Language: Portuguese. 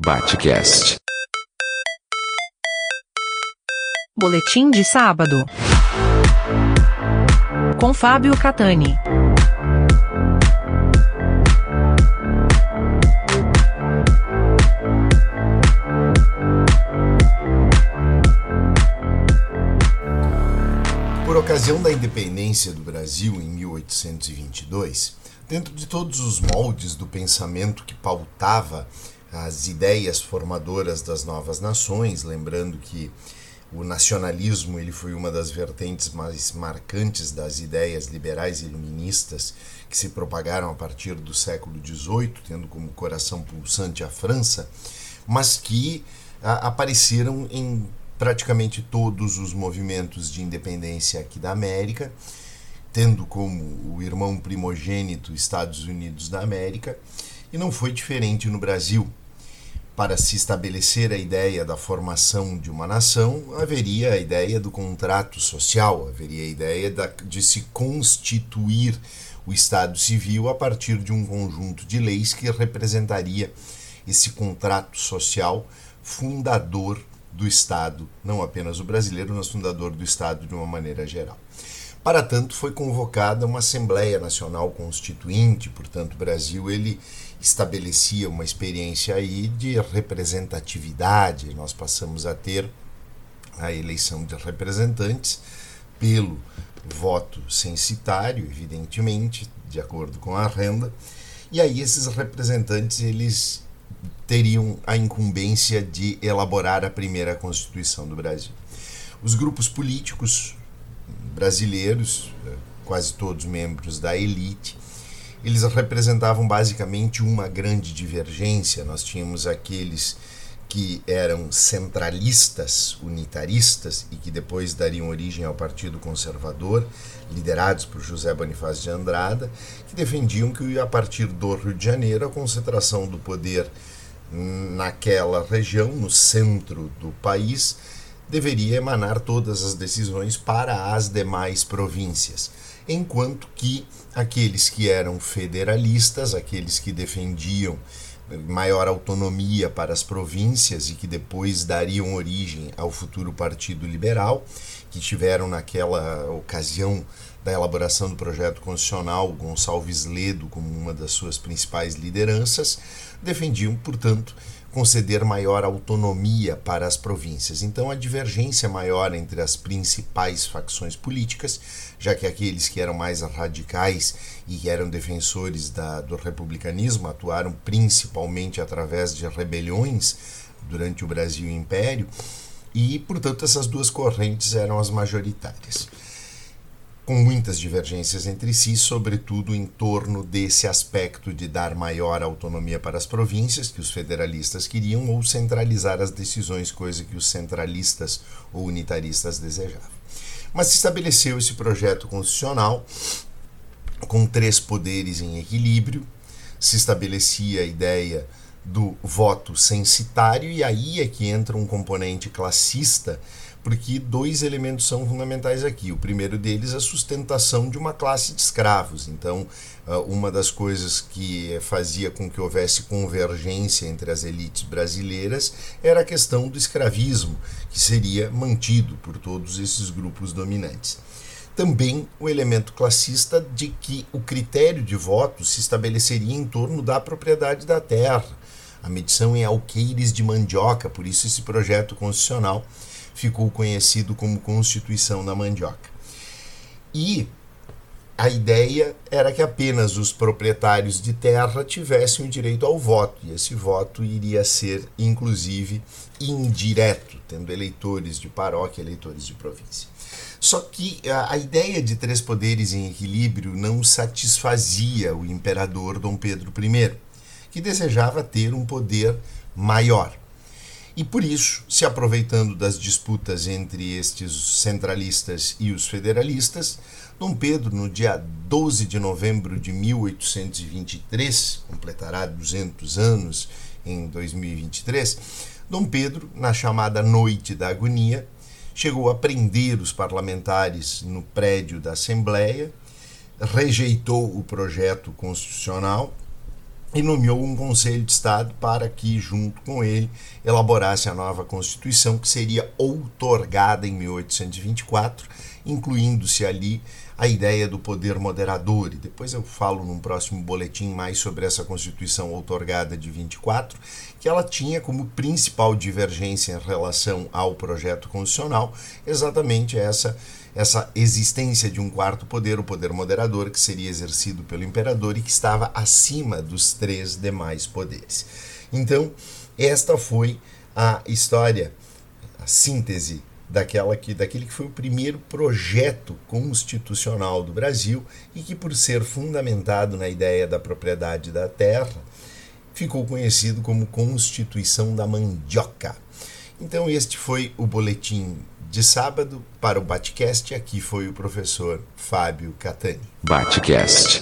Batcast. Boletim de sábado. Com Fábio Catani. Por ocasião da independência do Brasil em 1822, dentro de todos os moldes do pensamento que pautava as ideias formadoras das novas nações, lembrando que o nacionalismo ele foi uma das vertentes mais marcantes das ideias liberais e iluministas que se propagaram a partir do século XVIII, tendo como coração pulsante a França, mas que a, apareceram em praticamente todos os movimentos de independência aqui da América, tendo como o irmão primogênito Estados Unidos da América, e não foi diferente no Brasil. Para se estabelecer a ideia da formação de uma nação, haveria a ideia do contrato social, haveria a ideia da, de se constituir o Estado Civil a partir de um conjunto de leis que representaria esse contrato social fundador do Estado, não apenas o brasileiro, mas fundador do Estado de uma maneira geral. Para tanto, foi convocada uma Assembleia Nacional Constituinte, portanto, o Brasil ele estabelecia uma experiência aí de representatividade. Nós passamos a ter a eleição de representantes pelo voto censitário, evidentemente, de acordo com a renda. E aí esses representantes eles teriam a incumbência de elaborar a primeira Constituição do Brasil. Os grupos políticos brasileiros, quase todos membros da elite, eles representavam basicamente uma grande divergência. Nós tínhamos aqueles que eram centralistas, unitaristas e que depois dariam origem ao Partido Conservador, liderados por José Bonifácio de Andrada, que defendiam que a partir do Rio de Janeiro a concentração do poder naquela região, no centro do país, deveria emanar todas as decisões para as demais províncias enquanto que aqueles que eram federalistas, aqueles que defendiam maior autonomia para as províncias e que depois dariam origem ao futuro Partido Liberal, que tiveram naquela ocasião da elaboração do projeto constitucional Gonçalves Ledo como uma das suas principais lideranças, defendiam, portanto, conceder maior autonomia para as províncias. Então, a divergência maior entre as principais facções políticas, já que aqueles que eram mais radicais e que eram defensores da, do republicanismo atuaram principalmente através de rebeliões durante o Brasil Império, e, portanto, essas duas correntes eram as majoritárias com muitas divergências entre si, sobretudo em torno desse aspecto de dar maior autonomia para as províncias, que os federalistas queriam, ou centralizar as decisões, coisa que os centralistas ou unitaristas desejavam. Mas se estabeleceu esse projeto constitucional com três poderes em equilíbrio, se estabelecia a ideia do voto censitário, e aí é que entra um componente classista porque dois elementos são fundamentais aqui. O primeiro deles é a sustentação de uma classe de escravos. Então, ah, uma das coisas que fazia com que houvesse convergência entre as elites brasileiras era a questão do escravismo, que seria mantido por todos esses grupos dominantes também o elemento classista de que o critério de voto se estabeleceria em torno da propriedade da terra, a medição em alqueires de mandioca, por isso esse projeto constitucional ficou conhecido como Constituição da Mandioca. E a ideia era que apenas os proprietários de terra tivessem o direito ao voto, e esse voto iria ser, inclusive, indireto, tendo eleitores de paróquia, eleitores de província. Só que a, ideia de três poderes em equilíbrio não satisfazia o imperador Dom Pedro I, que desejava ter um poder maior. E por isso, se aproveitando das disputas entre estes centralistas e os federalistas, Dom Pedro, no dia 12 de novembro de 1823, completará 200 anos em 2023, Dom Pedro, na chamada Noite da Agonia, chegou a prender os parlamentares no prédio da Assembleia, rejeitou o projeto constitucional e nomeou um Conselho de Estado para que, junto com ele, elaborasse a nova Constituição, que seria outorgada em 1824, incluindo-se ali a ideia do poder moderador. E depois eu falo num próximo boletim mais sobre essa Constituição outorgada de 24, que ela tinha como principal divergência em relação ao projeto constitucional exatamente essa essa existência de um quarto poder, o poder moderador, que seria exercido pelo imperador e que estava acima dos três demais poderes. Então, esta foi a história, a síntese daquela que, daquele que foi o primeiro projeto constitucional do Brasil e que, por ser fundamentado na ideia da propriedade da terra, ficou conhecido como Constituição da Mandioca. Então, este foi o boletim de sábado para o Batcast. Aqui foi o professor Fábio Catani. Batcast.